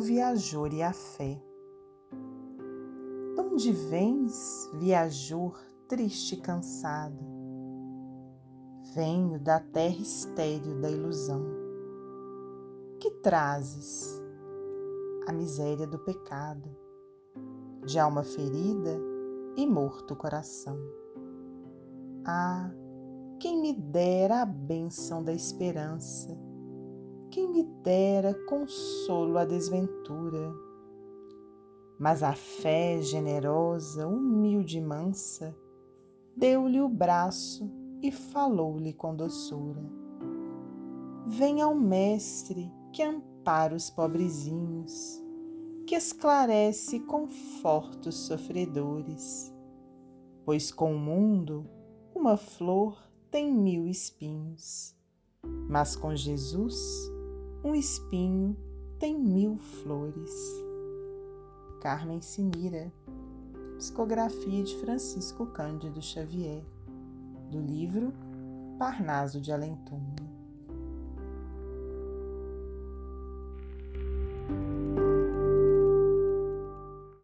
o viajor e a fé. Donde vens, viajor triste e cansado? Venho da terra estéril da ilusão. Que trazes? A miséria do pecado, de alma ferida e morto coração. Ah, quem me dera a bênção da esperança, quem me dera consolo à desventura. Mas a fé generosa, humilde e mansa, deu-lhe o braço e falou-lhe com doçura. Vem ao Mestre que ampara os pobrezinhos, que esclarece e conforta os sofredores, pois com o mundo uma flor tem mil espinhos, mas com Jesus um espinho tem mil flores. Carmen Sinira, psicografia de Francisco Cândido Xavier, do livro Parnaso de Além